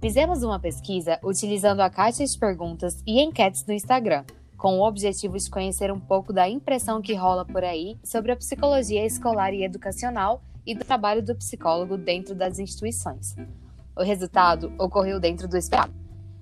Fizemos uma pesquisa utilizando a caixa de perguntas e enquetes no Instagram, com o objetivo de conhecer um pouco da impressão que rola por aí sobre a psicologia escolar e educacional e do trabalho do psicólogo dentro das instituições. O resultado ocorreu dentro do esperado.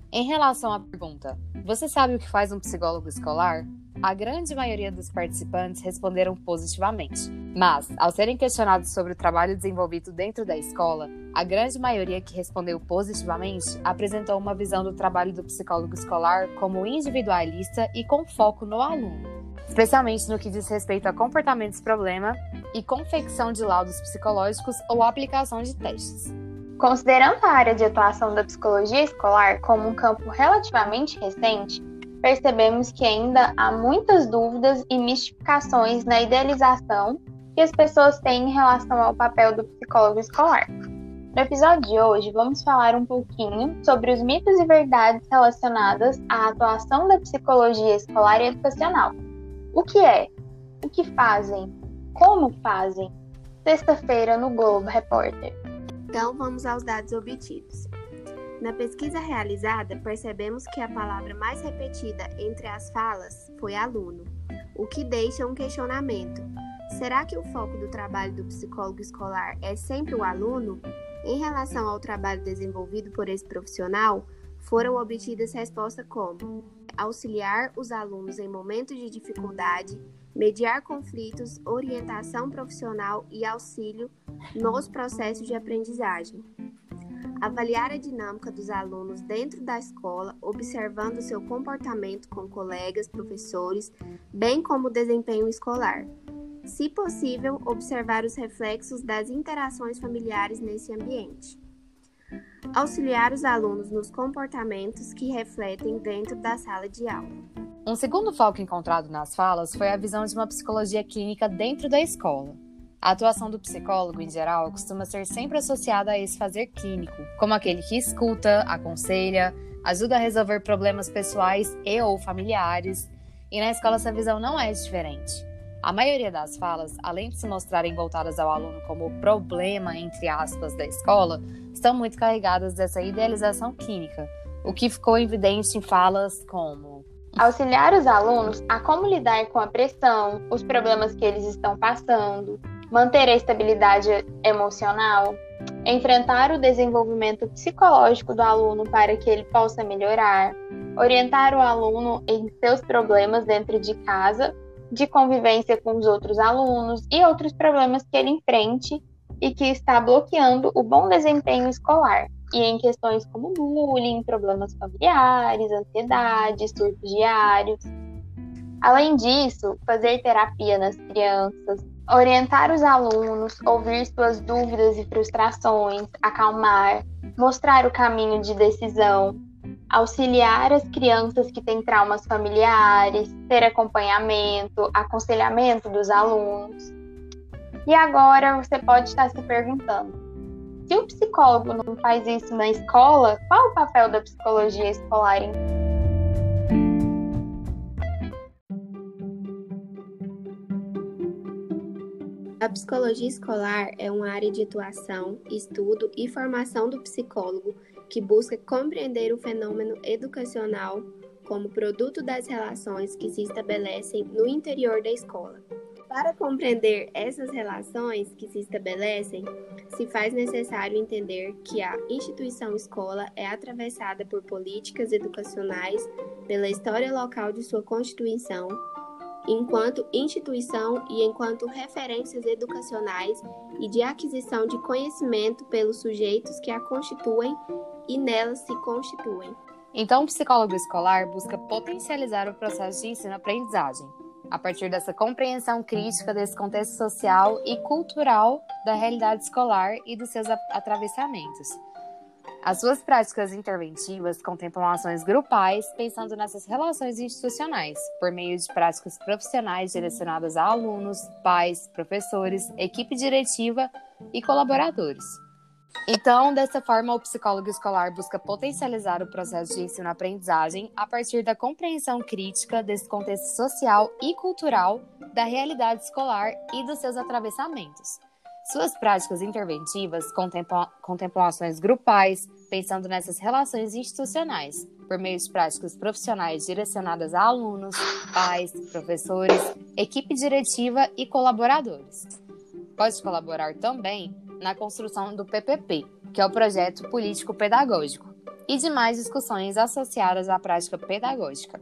Em relação à pergunta, você sabe o que faz um psicólogo escolar? A grande maioria dos participantes responderam positivamente, mas, ao serem questionados sobre o trabalho desenvolvido dentro da escola, a grande maioria que respondeu positivamente apresentou uma visão do trabalho do psicólogo escolar como individualista e com foco no aluno, especialmente no que diz respeito a comportamentos problema e confecção de laudos psicológicos ou aplicação de testes. Considerando a área de atuação da psicologia escolar como um campo relativamente recente, percebemos que ainda há muitas dúvidas e mistificações na idealização que as pessoas têm em relação ao papel do psicólogo escolar. No episódio de hoje, vamos falar um pouquinho sobre os mitos e verdades relacionadas à atuação da psicologia escolar e educacional. O que é? O que fazem? Como fazem? Sexta-feira no Globo Repórter. Então, vamos aos dados obtidos. Na pesquisa realizada, percebemos que a palavra mais repetida entre as falas foi aluno, o que deixa um questionamento. Será que o foco do trabalho do psicólogo escolar é sempre o aluno? Em relação ao trabalho desenvolvido por esse profissional, foram obtidas respostas como auxiliar os alunos em momentos de dificuldade, mediar conflitos, orientação profissional e auxílio nos processos de aprendizagem avaliar a dinâmica dos alunos dentro da escola, observando seu comportamento com colegas, professores, bem como o desempenho escolar. Se possível, observar os reflexos das interações familiares nesse ambiente. Auxiliar os alunos nos comportamentos que refletem dentro da sala de aula. Um segundo foco encontrado nas falas foi a visão de uma psicologia clínica dentro da escola. A atuação do psicólogo, em geral, costuma ser sempre associada a esse fazer clínico, como aquele que escuta, aconselha, ajuda a resolver problemas pessoais e ou familiares. E na escola essa visão não é diferente. A maioria das falas, além de se mostrarem voltadas ao aluno como problema, entre aspas, da escola, estão muito carregadas dessa idealização clínica, o que ficou evidente em falas como auxiliar os alunos a como lidar com a pressão, os problemas que eles estão passando, manter a estabilidade emocional, enfrentar o desenvolvimento psicológico do aluno para que ele possa melhorar, orientar o aluno em seus problemas dentro de casa, de convivência com os outros alunos e outros problemas que ele enfrente e que está bloqueando o bom desempenho escolar. E em questões como bullying, problemas familiares, ansiedade, surtos diários. Além disso, fazer terapia nas crianças, orientar os alunos, ouvir suas dúvidas e frustrações, acalmar, mostrar o caminho de decisão, auxiliar as crianças que têm traumas familiares, ter acompanhamento, aconselhamento dos alunos. E agora você pode estar se perguntando: se o psicólogo não faz isso na escola, qual o papel da psicologia escolar então? A psicologia escolar é uma área de atuação, estudo e formação do psicólogo que busca compreender o fenômeno educacional como produto das relações que se estabelecem no interior da escola. Para compreender essas relações que se estabelecem, se faz necessário entender que a instituição escola é atravessada por políticas educacionais, pela história local de sua constituição, enquanto instituição e enquanto referências educacionais e de aquisição de conhecimento pelos sujeitos que a constituem e nelas se constituem. Então, o psicólogo escolar busca potencializar o processo de ensino-aprendizagem, a partir dessa compreensão crítica desse contexto social e cultural da realidade escolar e dos seus atravessamentos as suas práticas interventivas contemplam ações grupais, pensando nessas relações institucionais, por meio de práticas profissionais direcionadas a alunos, pais, professores, equipe diretiva e colaboradores. Então, dessa forma, o psicólogo escolar busca potencializar o processo de ensino-aprendizagem a partir da compreensão crítica desse contexto social e cultural da realidade escolar e dos seus atravessamentos Suas práticas interventivas contemplam, ações grupais, pensando nessas relações institucionais, por meio de práticas profissionais direcionadas a alunos, pais, professores, equipe diretiva e colaboradores. Pode colaborar também na construção do PPP, que é o projeto político pedagógico, e demais discussões associadas à prática pedagógica.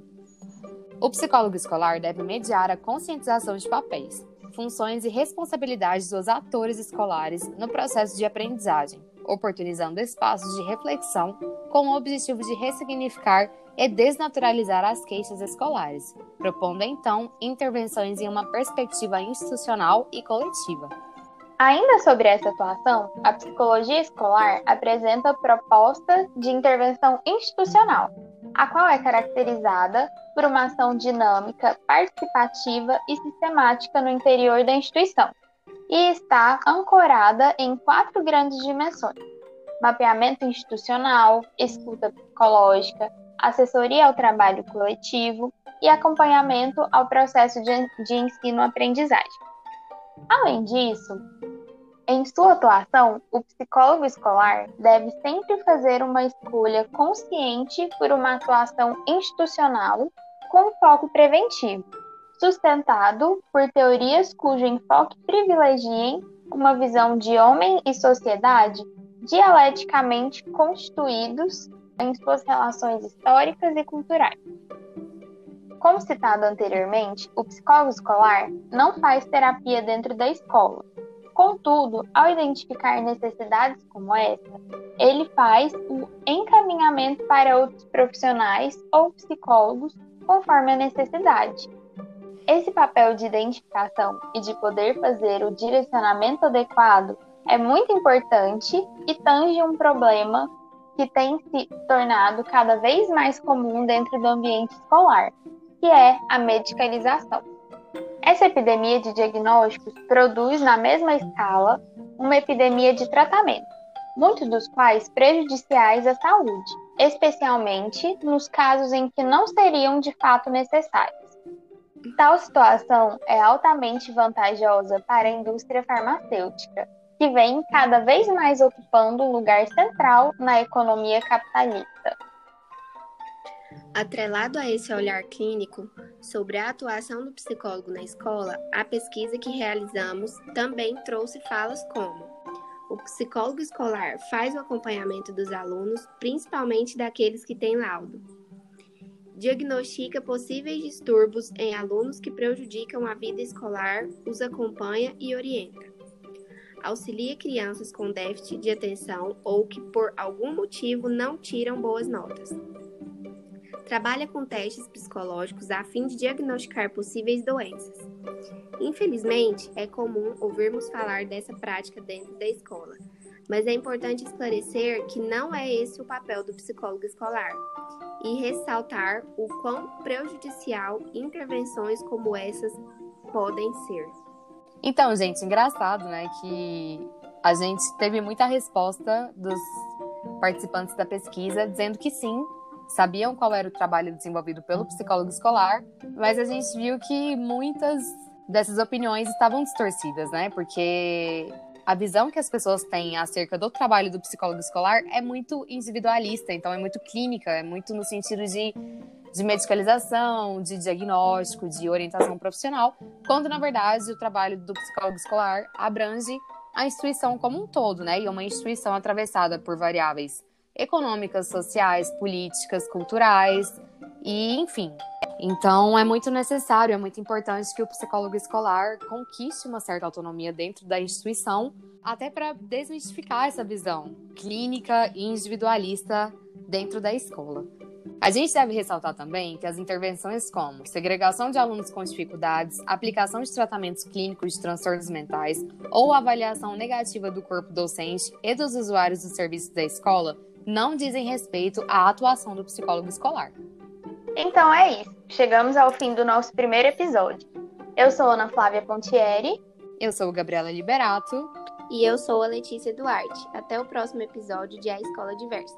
O psicólogo escolar deve mediar a conscientização de papéis, funções e responsabilidades dos atores escolares no processo de aprendizagem, oportunizando espaços de reflexão com o objetivo de ressignificar e desnaturalizar as queixas escolares, propondo então intervenções em uma perspectiva institucional e coletiva. Ainda sobre essa atuação, a psicologia escolar apresenta propostas de intervenção institucional, a qual é caracterizada por uma ação dinâmica, participativa e sistemática no interior da instituição, e está ancorada em quatro grandes dimensões: mapeamento institucional, escuta psicológica, assessoria ao trabalho coletivo e acompanhamento ao processo de, ensino-aprendizagem. Além disso, em sua atuação, o psicólogo escolar deve sempre fazer uma escolha consciente por uma atuação institucional com foco preventivo, sustentado por teorias cujo enfoque privilegiem uma visão de homem e sociedade dialeticamente constituídos em suas relações históricas e culturais. Como citado anteriormente, o psicólogo escolar não faz terapia dentro da escola. Contudo, ao identificar necessidades como essa, ele faz o encaminhamento para outros profissionais ou psicólogos conforme a necessidade. Esse papel de identificação e de poder fazer o direcionamento adequado é muito importante e tange um problema que tem se tornado cada vez mais comum dentro do ambiente escolar, que é a medicalização. Essa epidemia de diagnósticos produz, na mesma escala, uma epidemia de tratamento, muitos dos quais prejudiciais à saúde, especialmente nos casos em que não seriam de fato necessários. Tal situação é altamente vantajosa para a indústria farmacêutica, que vem cada vez mais ocupando um lugar central na economia capitalista. Atrelado a esse olhar clínico sobre a atuação do psicólogo na escola, a pesquisa que realizamos também trouxe falas como: o psicólogo escolar faz o acompanhamento dos alunos, principalmente daqueles que têm laudo. Diagnostica possíveis distúrbios em alunos que prejudicam a vida escolar, os acompanha e orienta auxilia crianças com déficit de atenção ou que por algum motivo não tiram boas notas. Trabalha com testes psicológicos a fim de diagnosticar possíveis doenças. Infelizmente, é comum ouvirmos falar dessa prática dentro da escola, mas é importante esclarecer que não é esse o papel do psicólogo escolar e ressaltar o quão prejudicial intervenções como essas podem ser. Então, gente, engraçado, né, que a gente teve muita resposta dos participantes da pesquisa dizendo que sim, sabiam qual era o trabalho desenvolvido pelo psicólogo escolar, mas a gente viu que muitas dessas opiniões estavam distorcidas, né? Porque a visão que as pessoas têm acerca do trabalho do psicólogo escolar é muito individualista, então é muito clínica, é muito no sentido de, de medicalização, de diagnóstico, de orientação profissional, quando na verdade o trabalho do psicólogo escolar abrange a instituição como um todo, né? E é uma instituição atravessada por variáveis econômicas, sociais, políticas, culturais e, enfim. Então, é muito necessário, é muito importante que o psicólogo escolar conquiste uma certa autonomia dentro da instituição, até para desmistificar essa visão clínica e individualista dentro da escola. A gente deve ressaltar também que as intervenções como segregação de alunos com dificuldades, aplicação de tratamentos clínicos de transtornos mentais ou avaliação negativa do corpo docente e dos usuários dos serviços da escola não dizem respeito à atuação do psicólogo escolar. Então é isso. Chegamos ao fim do nosso primeiro episódio. Eu sou Ana Flávia Pontieri. Eu sou Gabriela Liberato. E eu sou a Letícia Duarte. Até o próximo episódio de A Escola Diversa.